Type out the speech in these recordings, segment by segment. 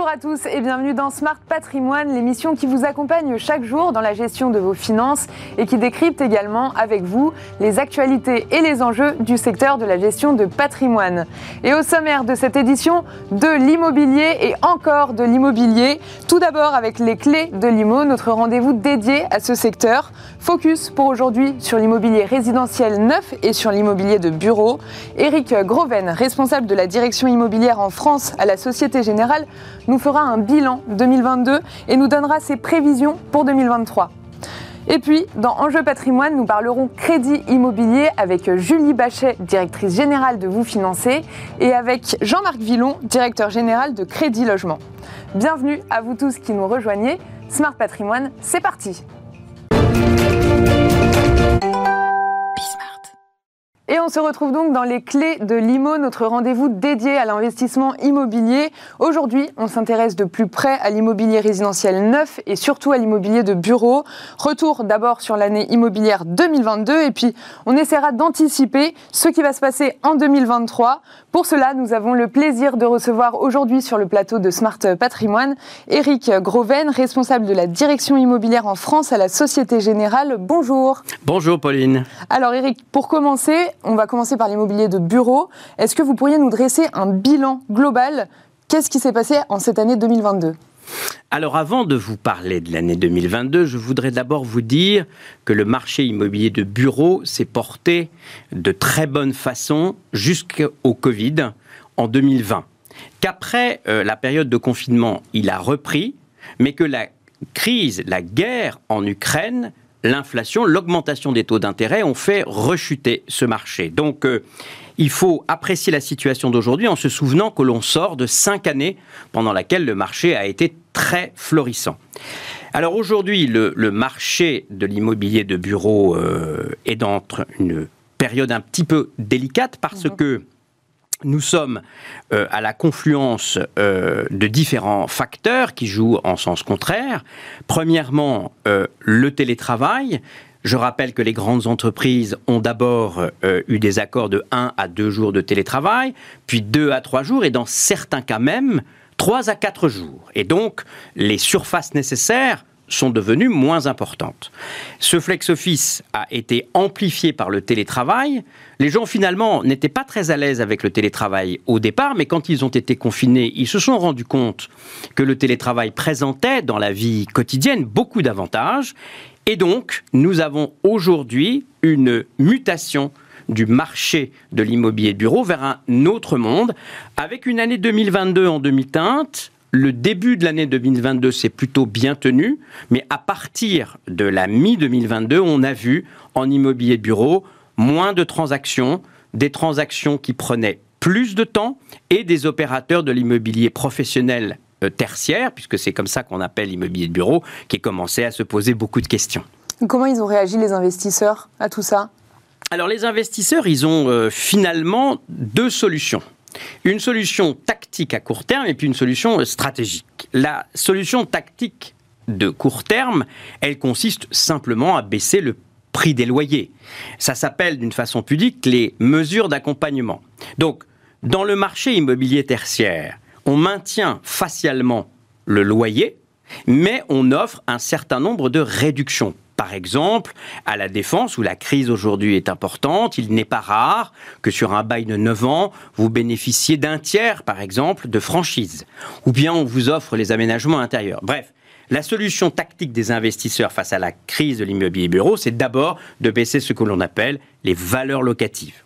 Bonjour à tous et bienvenue dans Smart Patrimoine, l'émission qui vous accompagne chaque jour dans la gestion de vos finances et qui décrypte également avec vous les actualités et les enjeux du secteur de la gestion de patrimoine. Et au sommaire de cette édition, de l'immobilier et encore de l'immobilier. Tout d'abord avec les clés de l'IMO, notre rendez-vous dédié à ce secteur. Focus pour aujourd'hui sur l'immobilier résidentiel neuf et sur l'immobilier de bureau. Éric Groven, responsable de la direction immobilière en France à la Société Générale, nous fera un bilan 2022 et nous donnera ses prévisions pour 2023. Et puis, dans Enjeu patrimoine, nous parlerons crédit immobilier avec Julie Bachet, directrice générale de Vous Financer, et avec Jean-Marc Villon, directeur général de Crédit Logement. Bienvenue à vous tous qui nous rejoignez. Smart Patrimoine, c'est parti! Et on se retrouve donc dans les clés de l'IMO, notre rendez-vous dédié à l'investissement immobilier. Aujourd'hui, on s'intéresse de plus près à l'immobilier résidentiel neuf et surtout à l'immobilier de bureau. Retour d'abord sur l'année immobilière 2022 et puis on essaiera d'anticiper ce qui va se passer en 2023. Pour cela, nous avons le plaisir de recevoir aujourd'hui sur le plateau de Smart Patrimoine Eric Groven, responsable de la direction immobilière en France à la Société Générale. Bonjour. Bonjour Pauline. Alors Eric, pour commencer, on va commencer par l'immobilier de bureau. Est-ce que vous pourriez nous dresser un bilan global? Qu'est-ce qui s'est passé en cette année 2022 alors avant de vous parler de l'année 2022, je voudrais d'abord vous dire que le marché immobilier de bureau s'est porté de très bonne façon jusqu'au Covid en 2020. Qu'après euh, la période de confinement, il a repris, mais que la crise, la guerre en Ukraine l'inflation, l'augmentation des taux d'intérêt ont fait rechuter ce marché. Donc, euh, il faut apprécier la situation d'aujourd'hui en se souvenant que l'on sort de cinq années pendant lesquelles le marché a été très florissant. Alors aujourd'hui, le, marché de l'immobilier de bureau euh, est dans une période un petit peu délicate parce mhm. que nous sommes euh, à la confluence euh, de différents facteurs qui jouent en sens contraire. Premièrement, euh, le télétravail. Je rappelle que les grandes entreprises ont d'abord eu des accords de 1 à 2 jours de télétravail, puis 2 à 3 jours, et dans certains cas même, 3 à 4 jours. Et donc, les surfaces nécessaires sont devenues moins importantes. Ce flex office a été amplifié par le télétravail. Les gens finalement n'étaient pas très à l'aise avec le télétravail au départ, mais quand ils ont été confinés, ils se sont rendus compte que le télétravail présentait dans la vie quotidienne beaucoup d'avantages. Et donc, nous avons aujourd'hui une mutation du marché de l'immobilier de bureau vers un autre monde, avec une année 2022 en demi-teinte, le début de l'année 2022 s'est plutôt bien tenu, mais à partir de la mi-2022, on a vu en immobilier de bureau moins de transactions, des transactions qui prenaient plus de temps et des opérateurs de l'immobilier professionnel euh, tertiaire, puisque c'est comme ça qu'on appelle l'immobilier de bureau, qui commençaient à se poser beaucoup de questions. Comment ils ont réagi les investisseurs à tout ça? Alors les investisseurs, ils ont euh, finalement deux solutions. Une solution tactique à court terme et puis une solution stratégique. La solution tactique de court terme, elle consiste simplement à baisser le prix des loyers. Ça s'appelle d'une façon pudique les mesures d'accompagnement. Donc, dans le marché immobilier tertiaire, on maintient facialement le loyer, mais on offre un certain nombre de réductions par exemple, à la défense, où la crise aujourd'hui est importante, il n'est pas rare que sur un bail de 9 ans, vous bénéficiez d'un tiers, par exemple, de franchise. Ou bien on vous offre les aménagements intérieurs. Bref, la solution tactique des investisseurs face à la crise de l'immobilier bureau, c'est d'abord de baisser ce que l'on appelle les valeurs locatives.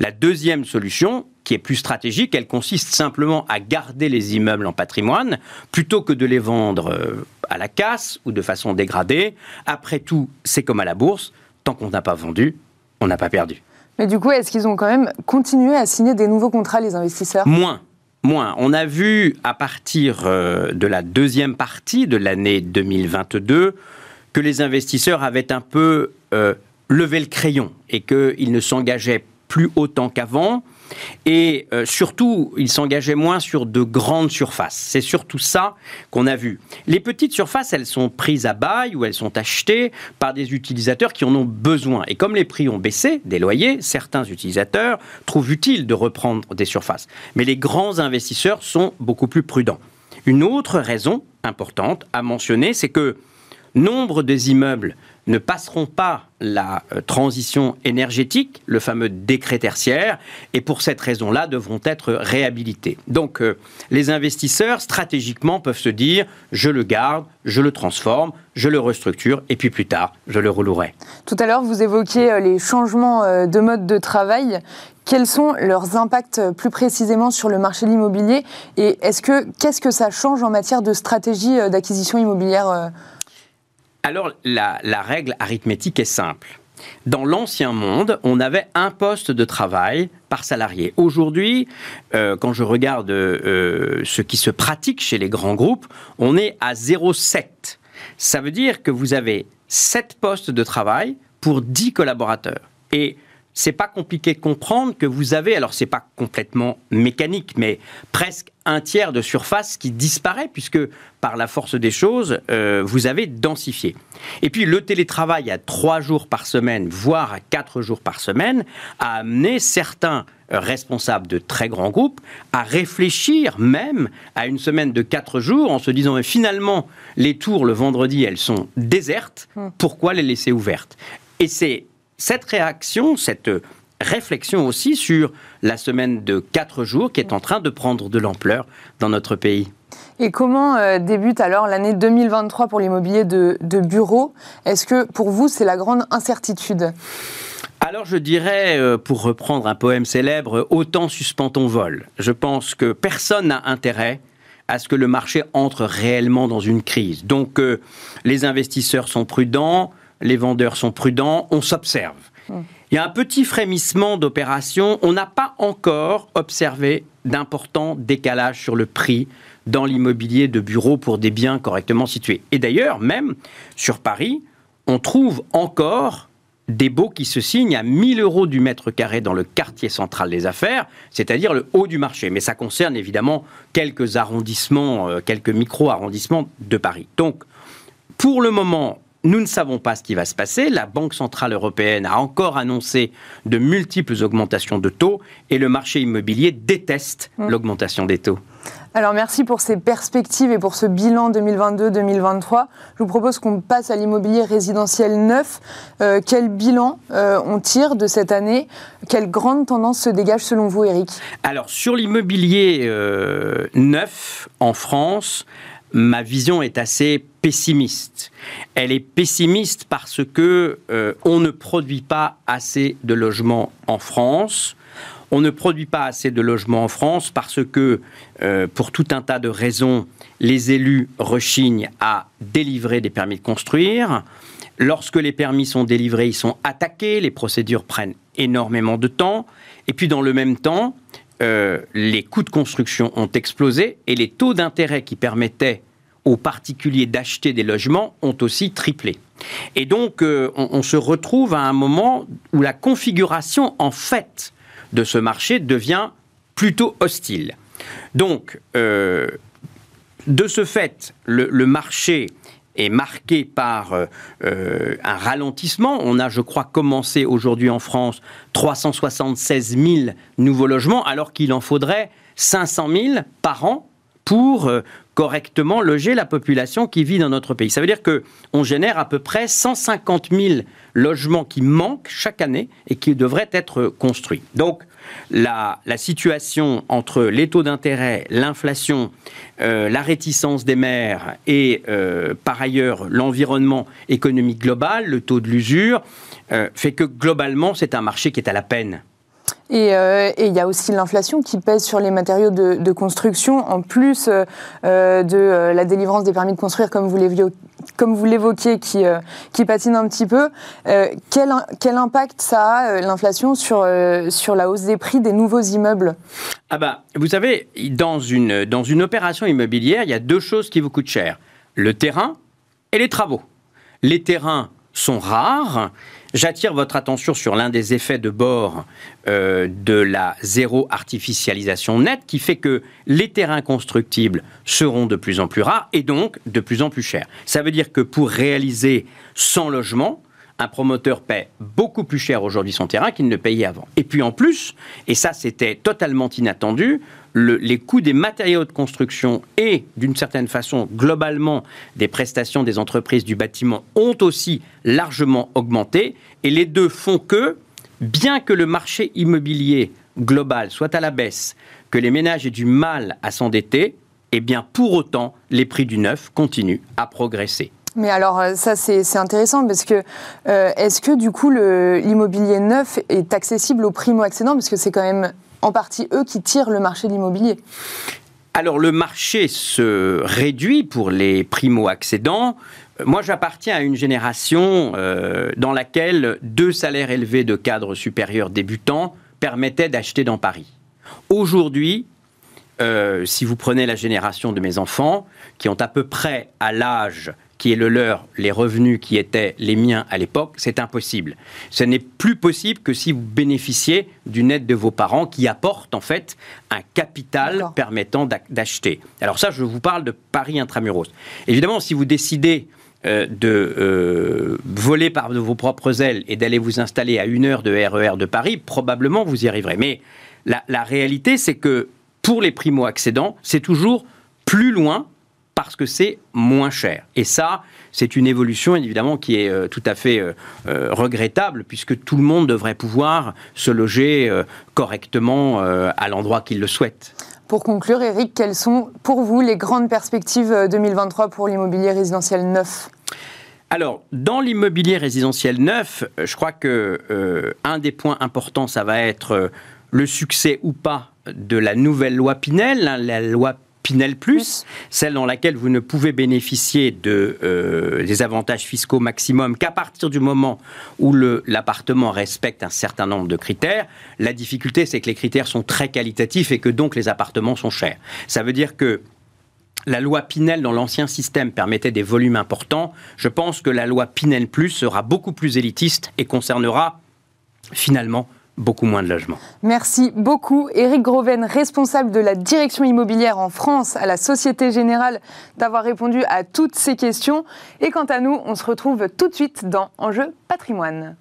La deuxième solution, qui est plus stratégique, elle consiste simplement à garder les immeubles en patrimoine plutôt que de les vendre euh, à la casse ou de façon dégradée. Après tout, c'est comme à la bourse, tant qu'on n'a pas vendu, on n'a pas perdu. Mais du coup, est-ce qu'ils ont quand même continué à signer des nouveaux contrats, les investisseurs? Moins. Moins. On a vu à partir euh, de la deuxième partie de l'année 2022 que les investisseurs avaient un peu euh, levé le crayon et qu'ils ne s'engageaient plus autant qu'avant. Et euh, surtout, ils s'engageaient moins sur de grandes surfaces. C'est surtout ça qu'on a vu. Les petites surfaces, elles sont prises à bail ou elles sont achetées par des utilisateurs qui en ont besoin. Et comme les prix ont baissé des loyers, certains utilisateurs trouvent utile de reprendre des surfaces. Mais les grands investisseurs sont beaucoup plus prudents. Une autre raison importante à mentionner, c'est que nombre des immeubles ne passeront pas la euh, transition énergétique, le fameux décret tertiaire, et pour cette raison-là devront être réhabilités. Donc euh, les investisseurs, stratégiquement, peuvent se dire, je le garde, je le transforme, je le restructure, et puis plus tard, je le relouerai. Tout à l'heure, vous évoquiez euh, les changements de mode de travail. Quels sont leurs impacts plus précisément sur le marché de l'immobilier? Et est-ce que qu'est-ce que ça change en matière de stratégie d'acquisition immobilière alors, la, règle arithmétique est simple. Dans l'ancien monde, on avait un poste de travail par salarié. Aujourd'hui, euh, quand je regarde euh, ce qui se pratique chez les grands groupes, on est à 0,7. Ça veut dire que vous avez 7 postes de travail pour 10 collaborateurs. Et c'est pas compliqué de comprendre que vous avez, alors c'est pas complètement mécanique, mais presque un tiers de surface qui disparaît puisque par la force des choses, euh, vous avez densifié. Et puis le télétravail à trois jours par semaine, voire à quatre jours par semaine, a amené certains responsables de très grands groupes à réfléchir même à une semaine de quatre jours en se disant mais finalement les tours le vendredi elles sont désertes, hmm. pourquoi les laisser ouvertes? Et c'est cette réaction, cette réflexion aussi sur la semaine de quatre jours qui est en train de prendre de l'ampleur dans notre pays. Et comment euh, débute alors l'année 2023 pour l'immobilier de, de bureau? Est-ce que pour vous, c'est la grande incertitude? Alors je dirais, euh, pour reprendre un poème célèbre, autant suspend ton vol. Je pense que personne n'a intérêt à ce que le marché entre réellement dans une crise. Donc euh, les investisseurs sont prudents, les vendeurs sont prudents, on s'observe. Hmm. Il y a un petit frémissement d'opération. On n'a pas encore observé d'importants décalages sur le prix dans l'immobilier de bureau pour des biens correctement situés. Et d'ailleurs, même sur Paris, on trouve encore des baux qui se signent à 1000 euros du mètre carré dans le quartier central des affaires, c'est-à-dire le haut du marché. Mais ça concerne évidemment quelques arrondissements, euh, quelques micro-arrondissements de Paris. Donc, pour le moment, nous ne savons pas ce qui va se passer. La Banque Centrale Européenne a encore annoncé de multiples augmentations de taux et le marché immobilier déteste mmh. l'augmentation des taux. Alors merci pour ces perspectives et pour ce bilan 2022-2023. Je vous propose qu'on passe à l'immobilier résidentiel neuf. Euh, quel bilan euh, on tire de cette année? Quelle grande tendance se dégage selon vous, Eric Alors sur l'immobilier euh, neuf en France, ma vision est assez pessimiste. Elle est pessimiste parce que euh, on ne produit pas assez de logements en France. On ne produit pas assez de logements en France parce que, euh, pour tout un tas de raisons, les élus rechignent à délivrer des permis de construire. Lorsque les permis sont délivrés, ils sont attaqués, les procédures prennent énormément de temps. Et puis, dans le même temps, euh, les coûts de construction ont explosé et les taux d'intérêt qui permettaient aux particuliers d'acheter des logements ont aussi triplé. Et donc, euh, on, se retrouve à un moment où la configuration, en fait, de ce marché devient plutôt hostile. Donc, euh, de ce fait, le, marché est marqué par un ralentissement. On a, je crois, commencé aujourd'hui en France 376 000 nouveaux logements, alors qu'il en faudrait 500 000 par an pour euh, correctement loger la population qui vit dans notre pays. Ça veut dire que on génère à peu près 150 000 logements qui manquent chaque année et qui devraient être construits. Donc la, situation entre les taux d'intérêt, l'inflation, euh, la réticence des maires et euh, par ailleurs l'environnement économique global, le taux de l'usure, fait que globalement c'est un marché qui est à la peine. Euh, et il y a aussi l'inflation qui pèse sur les matériaux de, construction, en plus euh, euh, de la délivrance des permis de construire, comme vous l'évoquiez, qui, patine un petit peu. Quel, quel, impact ça a, l'inflation, sur, sur la hausse des prix des nouveaux immeubles? Ah bah, Vous savez, dans une, dans une opération immobilière, il y a deux choses qui vous coûtent cher. Le terrain et les travaux. Les terrains sont rares J'attire votre attention sur l'un des effets de bord euh, de la zéro artificialisation nette qui fait que les terrains constructibles seront de plus en plus rares et donc de plus en plus chers. Ça veut dire que pour réaliser 100 logements, un promoteur paie beaucoup plus cher aujourd'hui son terrain qu'il ne payait avant. Et puis en plus, et ça c'était totalement inattendu, les coûts des matériaux de construction et, d'une certaine façon, globalement, des prestations des entreprises du bâtiment ont aussi largement augmenté. Et les deux font que, bien que le marché immobilier global soit à la baisse, que les ménages aient du mal à s'endetter, eh bien, pour autant, les prix du neuf continuent à progresser. Mais alors euh, ça c'est intéressant parce que euh, est-ce que du coup l'immobilier neuf est accessible aux primo-accédants parce que c'est quand même en partie eux qui tirent le marché de l'immobilier alors le marché se réduit pour les primo-accédants. Moi, j'appartiens à une génération euh, dans laquelle deux salaires élevés de cadres supérieurs débutants permettaient d'acheter dans Paris. Aujourd'hui, euh, si vous prenez la génération de mes enfants, qui ont à peu près à l'âge qui est le leur, les revenus qui étaient les miens à l'époque, c'est impossible. Ce n'est plus possible que si vous bénéficiez d'une aide de vos parents qui apporte en fait un capital permettant d'acheter. Alors ça, je vous parle de Paris intramuros. Évidemment, si vous décidez euh, de euh, voler par vos propres ailes et d'aller vous installer à une heure de RER e de Paris, probablement vous y arriverez. Mais la, la réalité, c'est que pour les primo-accédants, c'est toujours plus loin parce que c'est moins cher. Et ça, c'est une évolution évidemment qui est euh, tout à fait euh, euh, regrettable puisque tout le monde devrait pouvoir se loger correctement à l'endroit qu'il le souhaite. Pour conclure, Eric, quelles sont pour vous les grandes perspectives 2023 pour l'immobilier résidentiel neuf? Alors, dans l'immobilier résidentiel neuf, je crois que un des points importants, ça va être le succès ou pas de la nouvelle loi Pinel, hein, la loi Pinel Plus, celle dans laquelle vous ne pouvez bénéficier de, euh, des avantages fiscaux maximum qu'à partir du moment où l'appartement respecte un certain nombre de critères. La difficulté, c'est que les critères sont très qualitatifs et que donc les appartements sont chers. Ça veut dire que la loi Pinel dans l'ancien système permettait des volumes importants. Je pense que la loi Pinel Plus sera beaucoup plus élitiste et concernera finalement beaucoup moins de logements. Merci beaucoup. Éric Groven, responsable de la direction immobilière en France à la Société Générale, d'avoir répondu à toutes ces questions. Et quant à nous, on se retrouve tout de suite dans Enjeu patrimoine.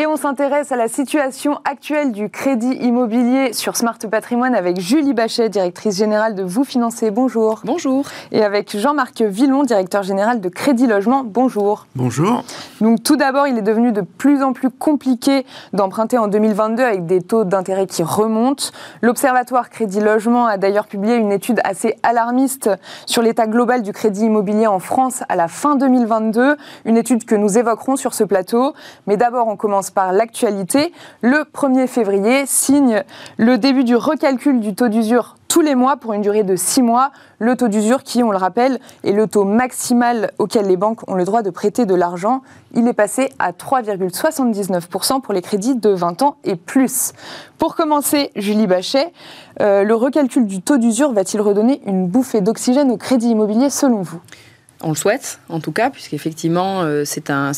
Et on s'intéresse à la situation actuelle du crédit immobilier sur Smart Patrimoine avec Julie Bachet, directrice générale de Vous Financer. Bonjour. Bonjour. Et avec Jean-Marc Villon, directeur général de Crédit Logement. Bonjour. Bonjour. Donc tout d'abord, il est devenu de plus en plus compliqué d'emprunter en 2022 avec des taux d'intérêt qui remontent. L'Observatoire Crédit Logement a d'ailleurs publié une étude assez alarmiste sur l'état global du crédit immobilier en France à la fin 2022, une étude que nous évoquerons sur ce plateau. Mais d'abord, on commence par l'actualité. Le 1er février signe le début du recalcul du taux d'usure tous les mois pour une durée de 6 mois. Le taux d'usure qui, on le rappelle, est le taux maximal auquel les banques ont le droit de prêter de l'argent. Il est passé à 3,79% pour les crédits de 20 ans et plus. Pour commencer, Julie Bachet, euh, le recalcul du taux d'usure va-t-il redonner une bouffée d'oxygène au crédit immobilier selon vous? On le souhaite, en tout cas, puisqu'effectivement, euh, c'est un,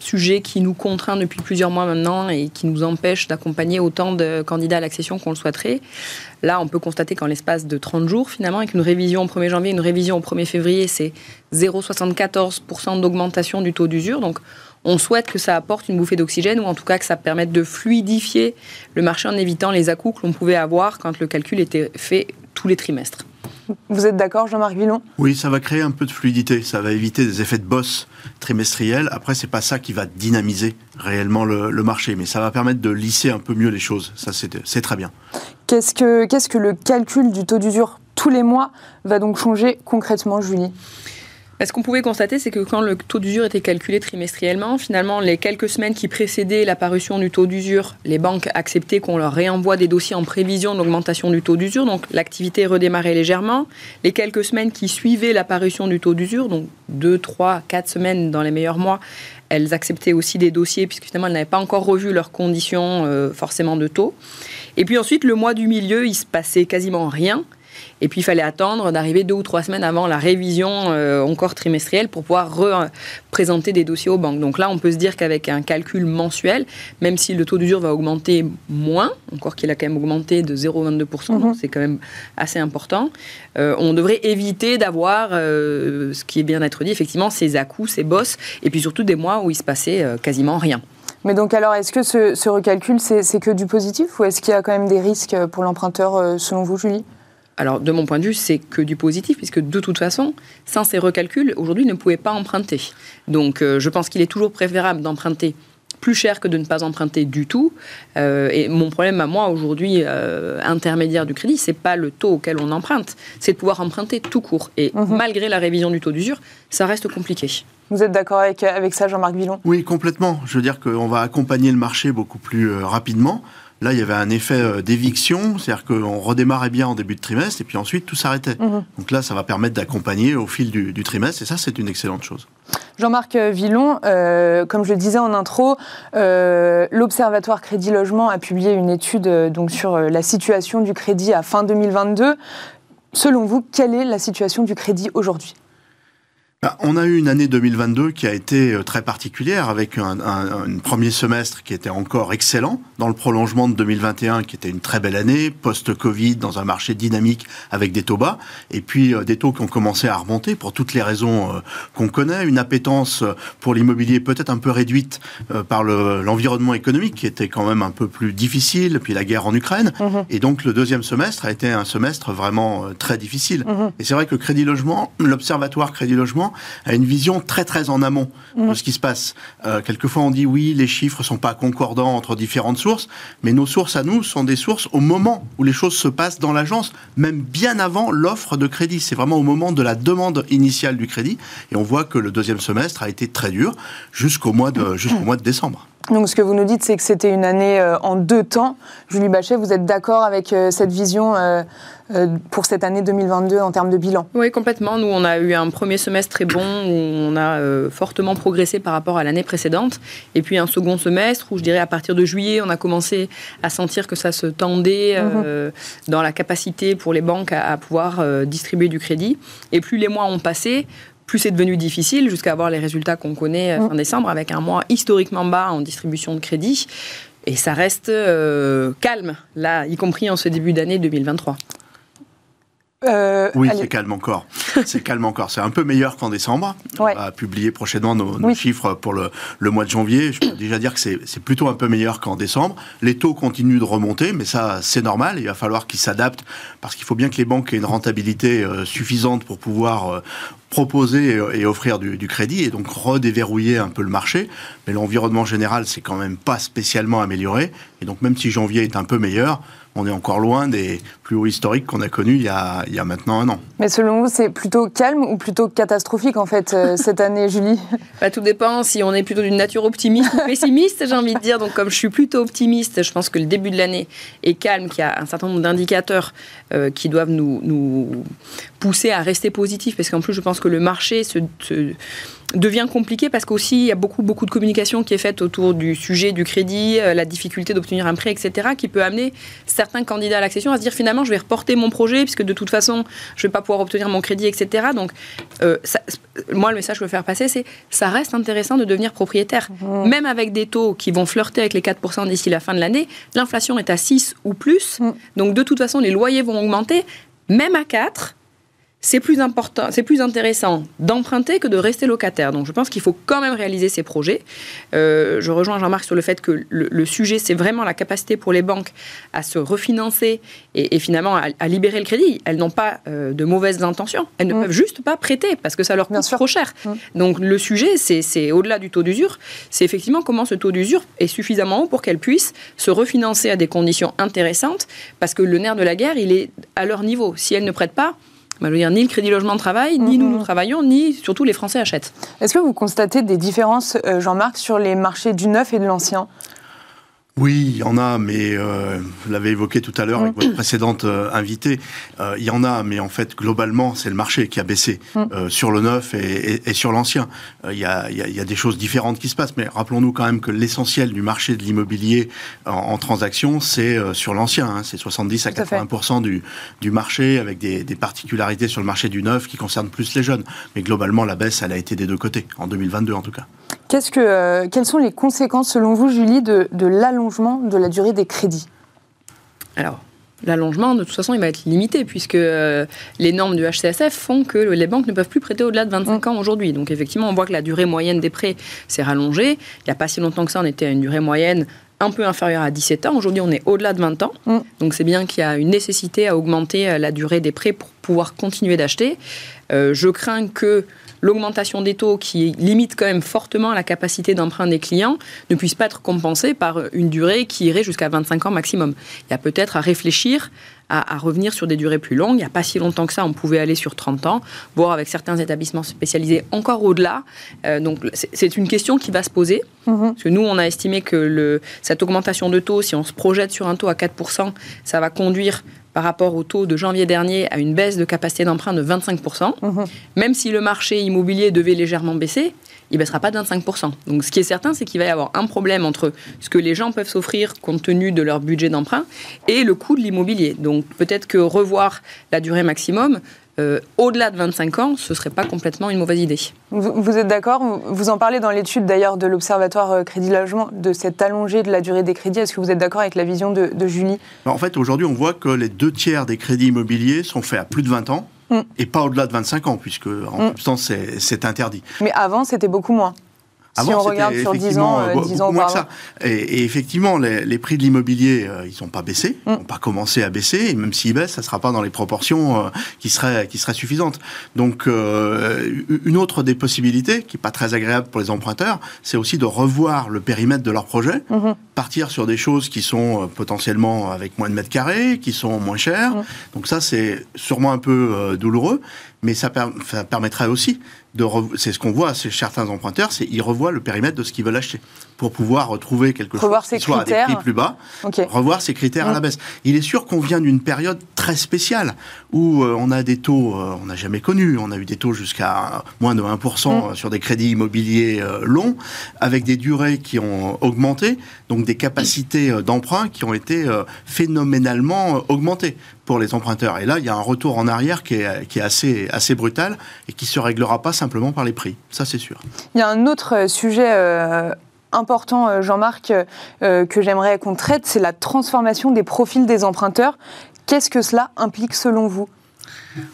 sujet qui nous contraint depuis plusieurs mois maintenant et qui nous empêche d'accompagner autant de candidats à l'accession qu'on le souhaiterait. Là, on peut constater qu'en l'espace de 30 jours, finalement, avec une révision au 1er janvier, une révision au 1er février, c'est 0,74% d'augmentation du taux d'usure. Donc, on souhaite que ça apporte une bouffée d'oxygène ou en tout cas que ça permette de fluidifier le marché en évitant les à que l'on pouvait avoir quand le calcul était fait tous les trimestres. Vous êtes d'accord, Jean-Marc Villon? Oui, ça va créer un peu de fluidité, ça va éviter des effets de bosse trimestriels. Après, c'est pas ça qui va dynamiser réellement le, marché, mais ça va permettre de lisser un peu mieux les choses. Ça, c'est très bien. Qu'est-ce que, qu'est-ce que le calcul du taux d'usure tous les mois va donc changer concrètement, Julie? Ce qu'on pouvait constater, c'est que quand le taux d'usure était calculé trimestriellement, finalement, les quelques semaines qui précédaient l'apparition du taux d'usure, les banques acceptaient qu'on leur réenvoie des dossiers en prévision de l'augmentation du taux d'usure, donc l'activité redémarrait légèrement. Les quelques semaines qui suivaient l'apparition du taux d'usure, donc 2, 3, 4 semaines dans les meilleurs mois, elles acceptaient aussi des dossiers, puisque finalement, elles n'avaient pas encore revu leurs conditions euh, forcément de taux. Et puis ensuite, le mois du milieu, il se passait quasiment rien. Et puis il fallait attendre d'arriver deux ou trois semaines avant la révision euh, encore trimestrielle pour pouvoir présenter des dossiers aux banques. Donc là, on peut se dire qu'avec un calcul mensuel, même si le taux d'usure va augmenter moins, encore qu'il a quand même augmenté de 0,22%, donc mhm. c'est quand même assez important, euh, on devrait éviter d'avoir, euh, ce qui est bien d'être dit, effectivement, ces à-coups, ces bosses, et puis surtout des mois où il se passait quasiment rien. Mais donc alors, est-ce que ce, recalcul, c'est que du positif ou est-ce qu'il y a quand même des risques pour l'emprunteur euh, selon vous, Julie? Alors, de mon point de vue, c'est que du positif, puisque de toute façon, sans ces recalculs, aujourd'hui, ne pouvait pas emprunter. Donc, euh, je pense qu'il est toujours préférable d'emprunter plus cher que de ne pas emprunter du tout. Euh, et mon problème à moi aujourd'hui, intermédiaire du crédit, c'est pas le taux auquel on emprunte, c'est de pouvoir emprunter tout court. Et mhm. malgré la révision du taux d'usure, ça reste compliqué. Vous êtes d'accord avec, avec ça, Jean-Marc Villon? Oui, complètement. Je veux dire qu'on va accompagner le marché beaucoup plus euh, rapidement. Là, il y avait un effet euh, d'éviction, c'est-à-dire qu'on redémarrait bien en début de trimestre et puis ensuite tout s'arrêtait. Mhm. Donc là, ça va permettre d'accompagner au fil du, trimestre et ça, c'est une excellente chose. Jean-Marc Villon, euh, comme je le disais en intro, l'Observatoire Crédit Logement a publié une étude donc, sur la situation du crédit à fin 2022. Selon vous, quelle est la situation du crédit aujourd'hui? Bah, on a eu une année 2022 qui a été euh, très particulière avec un, premier semestre qui était encore excellent dans le prolongement de 2021 qui était une très belle année, post-Covid dans un marché dynamique avec des taux bas et puis euh, des taux qui ont commencé à remonter pour toutes les raisons euh, qu'on connaît, une appétence pour l'immobilier peut-être un peu réduite par l'environnement économique qui était quand même un peu plus difficile, puis la guerre en Ukraine mhm. et donc le deuxième semestre a été un semestre vraiment très difficile. Mhm. Et c'est vrai que Crédit Logement, l'Observatoire Crédit Logement a une vision très très en amont de mmh. ce qui se passe. Euh, quelquefois on dit oui, les chiffres sont pas concordants entre différentes sources, mais nos sources à nous sont des sources au moment où les choses se passent dans l'agence, même bien avant l'offre de crédit. C'est vraiment au moment de la demande initiale du crédit, et on voit que le deuxième semestre a été très dur jusqu'au mois de jusqu'au mois de décembre. Donc ce que vous nous dites, c'est que c'était une année euh, en deux temps. Julie Bachet, vous êtes d'accord avec euh, cette vision euh, pour cette année 2022 en termes de bilan? Oui, complètement. Nous, on a eu un premier semestre très bon où on a fortement progressé par rapport à l'année précédente. Et puis un second semestre où, je dirais, à partir de juillet, on a commencé à sentir que ça se tendait mhm. dans la capacité pour les banques à, à pouvoir distribuer du crédit. Et plus les mois ont passé, plus c'est devenu difficile jusqu'à avoir les résultats qu'on connaît euh, fin mm. décembre avec un mois historiquement bas en distribution de crédit. Et ça reste euh, calme, là, y compris en ce début d'année 2023. Euh, oui, c'est calme encore. C'est calme encore. C'est un peu meilleur qu'en décembre. On va publier prochainement nos, chiffres pour le, le, mois de janvier. Je peux déjà dire que c'est plutôt un peu meilleur qu'en décembre. Les taux continuent de remonter, mais ça, c'est normal. Il va falloir qu'ils s'adaptent parce qu'il faut bien que les banques aient une rentabilité euh, suffisante pour pouvoir euh, proposer et offrir du, du, crédit et donc redéverrouiller un peu le marché. Mais l'environnement général, c'est quand même pas spécialement amélioré. Et donc, même si janvier est un peu meilleur, on est encore loin des plus hauts historiques qu'on a connus il y a, il y a, maintenant un an. Mais selon vous, c'est plutôt calme ou plutôt catastrophique en fait euh, cette année, Julie? Bah, Tout dépend si on est plutôt d'une nature optimiste ou pessimiste, j'ai envie de dire. Donc comme je suis plutôt optimiste, je pense que le début de l'année est calme, qu'il y a un certain nombre d'indicateurs euh, qui doivent nous, nous, pousser à rester positifs, parce qu'en plus je pense que le marché se, se devient compliqué parce qu'aussi il y a beaucoup beaucoup de communication qui est faite autour du sujet du crédit, euh, la difficulté d'obtenir un prêt, etc., qui peut amener certains candidats à l'accession à se dire finalement je vais reporter mon projet puisque de toute façon je vais pas pouvoir obtenir mon crédit, etc. Donc euh, moi le message que je veux faire passer c'est ça reste intéressant de devenir propriétaire, mmh. même avec des taux qui vont flirter avec les 4% d'ici la fin de l'année. L'inflation est à 6 ou plus, mmh. donc de toute façon les loyers vont augmenter, même à 4 c'est plus important, c'est plus intéressant d'emprunter que de rester locataire. Donc je pense qu'il faut quand même réaliser ces projets. Euh, je rejoins Jean-Marc sur le fait que le, sujet, c'est vraiment la capacité pour les banques à se refinancer et, finalement à, libérer le crédit. Elles n'ont pas euh, de mauvaises intentions. Elles ne mm. peuvent juste pas prêter parce que ça leur coûte trop cher. Mm. Donc le sujet, c'est au-delà du taux d'usure, c'est effectivement comment ce taux d'usure est suffisamment haut pour qu'elles puissent se refinancer à des conditions intéressantes parce que le nerf de la guerre, il est à leur niveau. Si elles ne prêtent pas, bah, dire, ni le crédit logement travaille, ni nous, nous travaillons, ni surtout les Français achètent. Est-ce que vous constatez des différences, euh, Jean-Marc, sur les marchés du neuf et de l'ancien? Oui, il y en a, mais euh, vous l'avez évoqué tout à l'heure avec mm. votre précédente euh, invitée. Euh, il y en a, mais en fait, globalement, c'est le marché qui a baissé mm. sur le neuf et, sur l'ancien. Il y, a, des choses différentes qui se passent, mais rappelons-nous quand même que l'essentiel du marché de l'immobilier en, transaction, c'est sur l'ancien. Hein. c'est 70 à 80 du, du, marché, avec des, particularités sur le marché du neuf qui concernent plus les jeunes. Mais globalement, la baisse, elle a été des deux côtés, en 2022 en tout cas. Que, quelles sont les conséquences, selon vous, Julie, de, de l'allongement de la durée des crédits? Alors, L'allongement, de toute façon, il va être limité puisque euh, les normes du HCSF font que les banques ne peuvent plus prêter au-delà de 25 mm. ans aujourd'hui. Donc effectivement, on voit que la durée moyenne des prêts s'est rallongée. Il n'y a pas si longtemps que ça, on était à une durée moyenne un peu inférieure à 17 ans. Aujourd'hui, on est au-delà de 20 ans. Mm. Donc c'est bien qu'il y a une nécessité à augmenter euh, la durée des prêts pour pouvoir continuer d'acheter. Euh, je crains que l'augmentation des taux qui limite quand même fortement la capacité d'emprunt des clients ne puisse pas être compensée par une durée qui irait jusqu'à 25 ans maximum. Il y a peut-être à réfléchir à, revenir sur des durées plus longues. Il n'y a pas si longtemps que ça, on pouvait aller sur 30 ans, voire avec certains établissements spécialisés encore au-delà. Euh, donc c'est une question qui va se poser. Mhm. Parce que nous, on a estimé que le, cette augmentation de taux, si on se projette sur un taux à 4%, ça va conduire par rapport au taux de janvier dernier à une baisse de capacité d'emprunt de 25%. Mhm. Même si le marché immobilier devait légèrement baisser, il ne baissera pas de 25%. Donc ce qui est certain, c'est qu'il va y avoir un problème entre ce que les gens peuvent s'offrir compte tenu de leur budget d'emprunt et le coût de l'immobilier. Donc peut-être que revoir la durée maximum euh, au-delà de 25 ans, ce ne serait pas complètement une mauvaise idée. Vous, êtes d'accord? Vous en parlez dans l'étude d'ailleurs de l'Observatoire euh, Crédit Logement, de cette allongée de la durée des crédits. Est-ce que vous êtes d'accord avec la vision de, Julie? En fait, aujourd'hui, on voit que les deux tiers des crédits immobiliers sont faits à plus de 20 ans. Mm. Et pas au-delà de 25 ans, puisque en mm. substance, c'est interdit. Mais avant, c'était beaucoup moins si on regarde sur 10 ans, euh, 10 ans moins que ça. Et, effectivement, les, prix de l'immobilier, euh, ils n'ont pas baissé, ils n'ont pas commencé à baisser, et même s'ils baissent, ça ne sera pas dans les proportions euh, qui, seraient, qui seraient suffisantes. Donc, euh, une autre des possibilités, qui n'est pas très agréable pour les emprunteurs, c'est aussi de revoir le périmètre de leur projet, mhm. partir sur des choses qui sont potentiellement avec moins de mètres carrés, qui sont moins chères. Mhm. Donc ça, c'est sûrement un peu douloureux, mais ça, ça permettrait aussi c'est ce qu'on voit chez certains emprunteurs, c'est qu'ils revoient le périmètre de ce qu'ils veulent acheter pour pouvoir retrouver quelque chose qui soit à des prix plus bas, revoir ses critères à la mm. baisse. Il est sûr qu'on vient d'une période très spéciale où euh, on a des taux, euh, on n'a jamais connu, on a eu des taux jusqu'à moins de 1% mm. sur des crédits immobiliers euh, longs, avec des durées qui ont augmenté, donc des capacités d'emprunt qui ont été phénoménalement augmentées pour les emprunteurs. Et là, il y a un retour en arrière qui est, qui est assez, assez brutal et qui se réglera pas simplement par les prix. Ça, c'est sûr. Il y a un autre sujet important, euh, Jean-Marc, euh, que j'aimerais qu'on traite, c'est la transformation des profils des emprunteurs. Qu'est-ce que cela implique selon vous?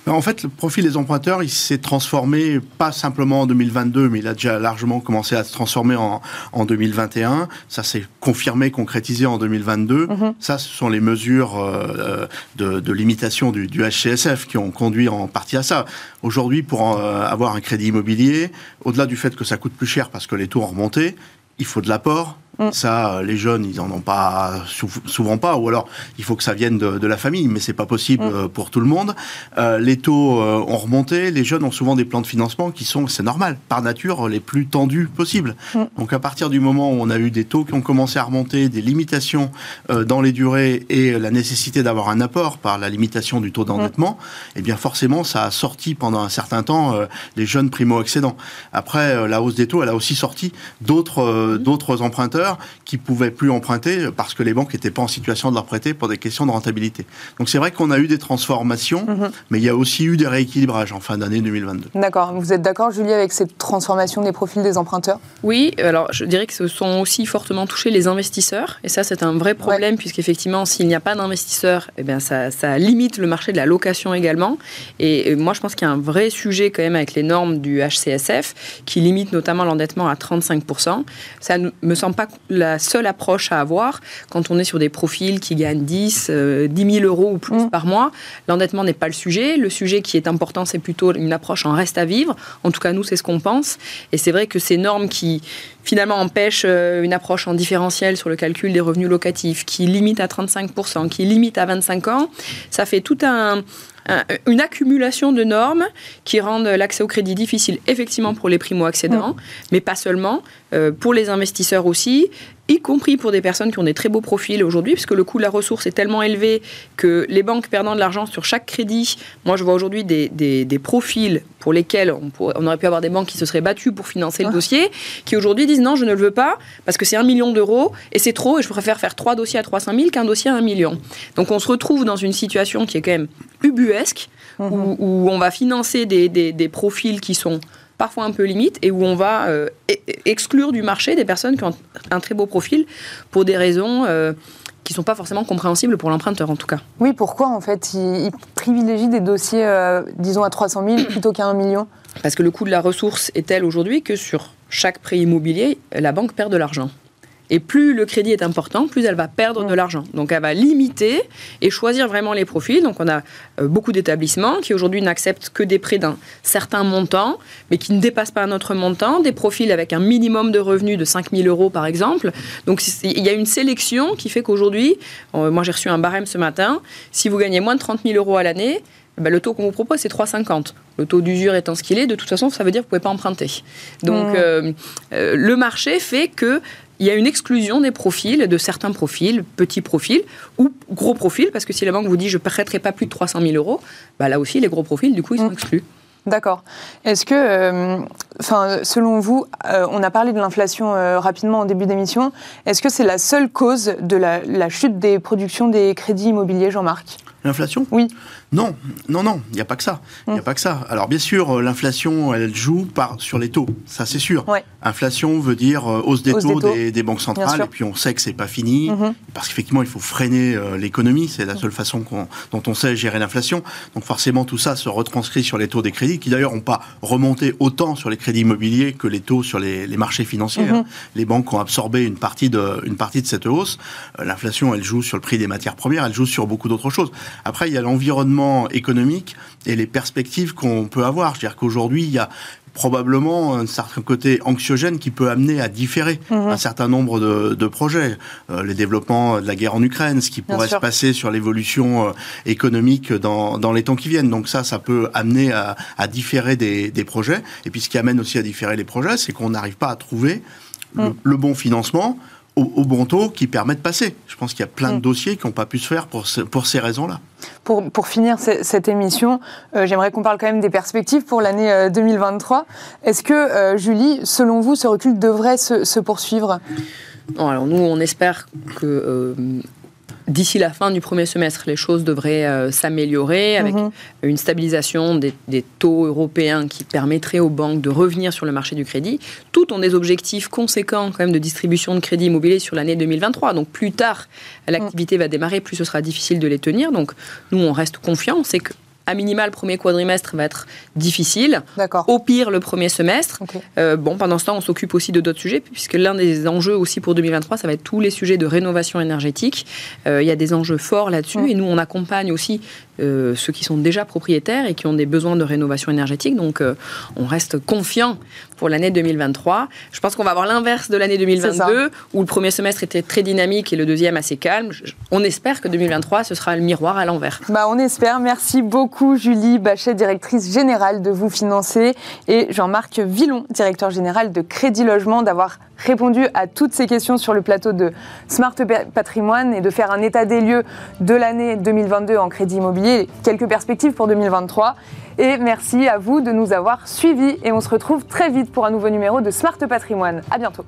En fait, le profil des emprunteurs, il s'est transformé pas simplement en 2022, mais il a déjà largement commencé à se transformer en, 2021. Ça s'est confirmé, concrétisé en 2022. Mhm. Ça, ce sont les mesures euh, de, limitation du, du, HCSF qui ont conduit en partie à ça. Aujourd'hui, pour avoir un crédit immobilier, au-delà du fait que ça coûte plus cher parce que les taux ont remonté, il faut de l'apport, Mm. Ça, euh, les jeunes, ils en ont pas souvent pas, ou alors il faut que ça vienne de, la famille, mais c'est pas possible mm. euh, pour tout le monde. Euh, les taux ont remonté, les jeunes ont souvent des plans de financement qui sont, c'est normal, par nature, les plus tendus possibles. Mm. Donc à partir du moment où on a eu des taux qui ont commencé à remonter, des limitations dans les durées et la nécessité d'avoir un apport par la limitation du taux d'endettement, eh bien forcément, ça a sorti pendant un certain temps les jeunes primo-accédants. Après, la hausse des taux, elle a aussi sorti d'autres d'autres emprunteurs qui pouvaient plus emprunter parce que les banques n'étaient pas en situation de leur prêter pour des questions de rentabilité. Donc c'est vrai qu'on a eu des transformations, mhm. mais il y a aussi eu des rééquilibrages en fin d'année 2022. D'accord. Vous êtes d'accord, Julie, avec cette transformation des profils des emprunteurs? Oui. Alors je dirais que ce sont aussi fortement touchés les investisseurs, et ça c'est un vrai problème puisqu'effectivement s'il n'y a pas d'investisseurs, eh bien ça, ça, limite le marché de la location également. Et moi je pense qu'il y a un vrai sujet quand même avec les normes du HCSF qui limite notamment l'endettement à 35%. Ça ne me semble pas la seule approche à avoir quand on est sur des profils qui gagnent 10, 10 000 euros ou plus mm. par mois. L'endettement n'est pas le sujet. Le sujet qui est important, c'est plutôt une approche en reste à vivre. En tout cas, nous, c'est ce qu'on pense. Et c'est vrai que ces normes qui finalement empêchent euh, une approche en différentiel sur le calcul des revenus locatifs, qui limite à 35%, qui limite à 25 ans, ça fait tout un, une accumulation de normes qui rendent l'accès au crédit difficile, effectivement, pour les primo-accédants, mm. mais pas seulement, pour les investisseurs aussi, y compris pour des personnes qui ont des très beaux profils aujourd'hui, puisque le coût de la ressource est tellement élevé que les banques perdant de l'argent sur chaque crédit, moi je vois aujourd'hui des, des, profils pour lesquels on, on, aurait pu avoir des banques qui se seraient battues pour financer le ah. dossier, qui aujourd'hui disent non, je ne le veux pas, parce que c'est un million d'euros, et c'est trop, et je préfère faire trois dossiers à 300 000 qu'un dossier à un million. Donc on se retrouve dans une situation qui est quand même ubuesque, où, mhm. où, on va financer des, des profils qui sont parfois un peu limite, et où on va euh, e-, exclure du marché des personnes qui ont un très beau profil pour des raisons euh, qui ne sont pas forcément compréhensibles pour l'emprunteur en tout cas. Oui, pourquoi en fait ils, privilégient des dossiers, euh, disons, à 300 000 plutôt qu'à 1 million? Parce que le coût de la ressource est tel aujourd'hui que sur chaque prêt immobilier, la banque perd de l'argent. Et plus le crédit est important, plus elle va perdre de l'argent. Donc elle va limiter et choisir vraiment les profils. Donc on a euh, beaucoup d'établissements qui aujourd'hui n'acceptent que des prêts d'un certain montant, mais qui ne dépassent pas un autre montant, des profils avec un minimum de revenus de 5 000 euros par exemple. Donc il y a une sélection qui fait qu'aujourd'hui, euh, moi j'ai reçu un barème ce matin, si vous gagnez moins de 30 000 euros à l'année, ben, le taux qu'on vous propose, c'est 3,50. Le taux d'usure étant ce qu'il est, de toute façon, ça veut dire que vous ne pouvez pas emprunter. Donc, mmh. euh, le marché fait que il y a une exclusion des profils, de certains profils, petits profils ou gros profils, parce que si la banque vous dit je ne prêterai pas plus de 300 000 euros, bah là aussi les gros profils, du coup, ils sont mm. exclus. D'accord. Est-ce que, euh, selon vous, euh, on a parlé de l'inflation euh, rapidement en début d'émission, est-ce que c'est la seule cause de la chute des productions des crédits immobiliers, Jean-Marc? L'inflation? Oui. Non, non, non, il n'y a pas que ça. Il a mm. pas que ça. Alors bien sûr, euh, l'inflation, elle joue par, sur les taux, ça c'est sûr. Inflation veut dire euh, hausse des taux, des, banques centrales, et puis on sait que c'est pas fini, mm-hmm. parce qu'effectivement, il faut freiner euh, l'économie, c'est la seule façon dont on sait gérer l'inflation. Donc forcément, tout ça se retranscrit sur les taux des crédits, qui d'ailleurs n'ont pas remonté autant sur les crédits immobiliers que les taux sur les, marchés financiers. Hein. Mm-hmm. Les banques ont absorbé une partie de, une partie de cette hausse. L'inflation, elle joue sur le prix des matières premières, elle joue sur beaucoup d'autres choses. Après, il y a l'environnement économique et les perspectives qu'on peut avoir. C'est-à-dire qu'aujourd'hui, il y a probablement un certain côté anxiogène qui peut amener à différer mhm. un certain nombre de, projets. Euh, les développements de la guerre en Ukraine, ce qui pourrait se passer sur l'évolution euh, économique dans, les temps qui viennent. Donc ça, ça peut amener à, différer des, projets. Et puis ce qui amène aussi à différer les projets, c'est qu'on n'arrive pas à trouver le, mm. le bon financement au, bon taux qui permet de passer. Je pense qu'il y a plein de mm. dossiers qui n'ont pas pu se faire pour, pour ces raisons-là. Pour, pour, finir cette émission, euh, j'aimerais qu'on parle quand même des perspectives pour l'année 2023. Euh, Est-ce que, euh, Julie, selon vous, ce recul devrait se, se poursuivre? Alors nous, on espère que D'ici la fin du premier semestre, les choses devraient euh, s'améliorer avec mhm. une stabilisation des, taux européens qui permettrait aux banques de revenir sur le marché du crédit. Tout ont des objectifs conséquents quand même de distribution de crédit immobilier sur l'année 2023. Donc plus tard l'activité va démarrer, plus ce sera difficile de les tenir. Donc nous, on reste confiants. C'est que à minima, le premier quadrimestre va être difficile. Au pire, le premier semestre. Euh, bon, pendant ce temps, on s'occupe aussi de d'autres sujets, puisque l'un des enjeux aussi pour 2023, ça va être tous les sujets de rénovation énergétique. Euh, il y a des enjeux forts là-dessus, mm. et nous, on accompagne aussi euh, ceux qui sont déjà propriétaires et qui ont des besoins de rénovation énergétique. Donc, on reste confiant pour l'année 2023. Je pense qu'on va avoir l'inverse de l'année 2022, où le premier semestre était très dynamique et le deuxième assez calme. On espère que 2023, ce sera le miroir à l'envers. Bah, on espère. Merci beaucoup Julie Bachet, directrice générale de Vous Financer, et Jean-Marc Villon, directeur général de Crédit Logement, d'avoir répondu à toutes ces questions sur le plateau de Smart Patrimoine et de faire un état des lieux de l'année 2022 en crédit immobilier, quelques perspectives pour 2023. Et merci à vous de nous avoir suivis et on se retrouve très vite pour un nouveau numéro de Smart Patrimoine. À bientôt.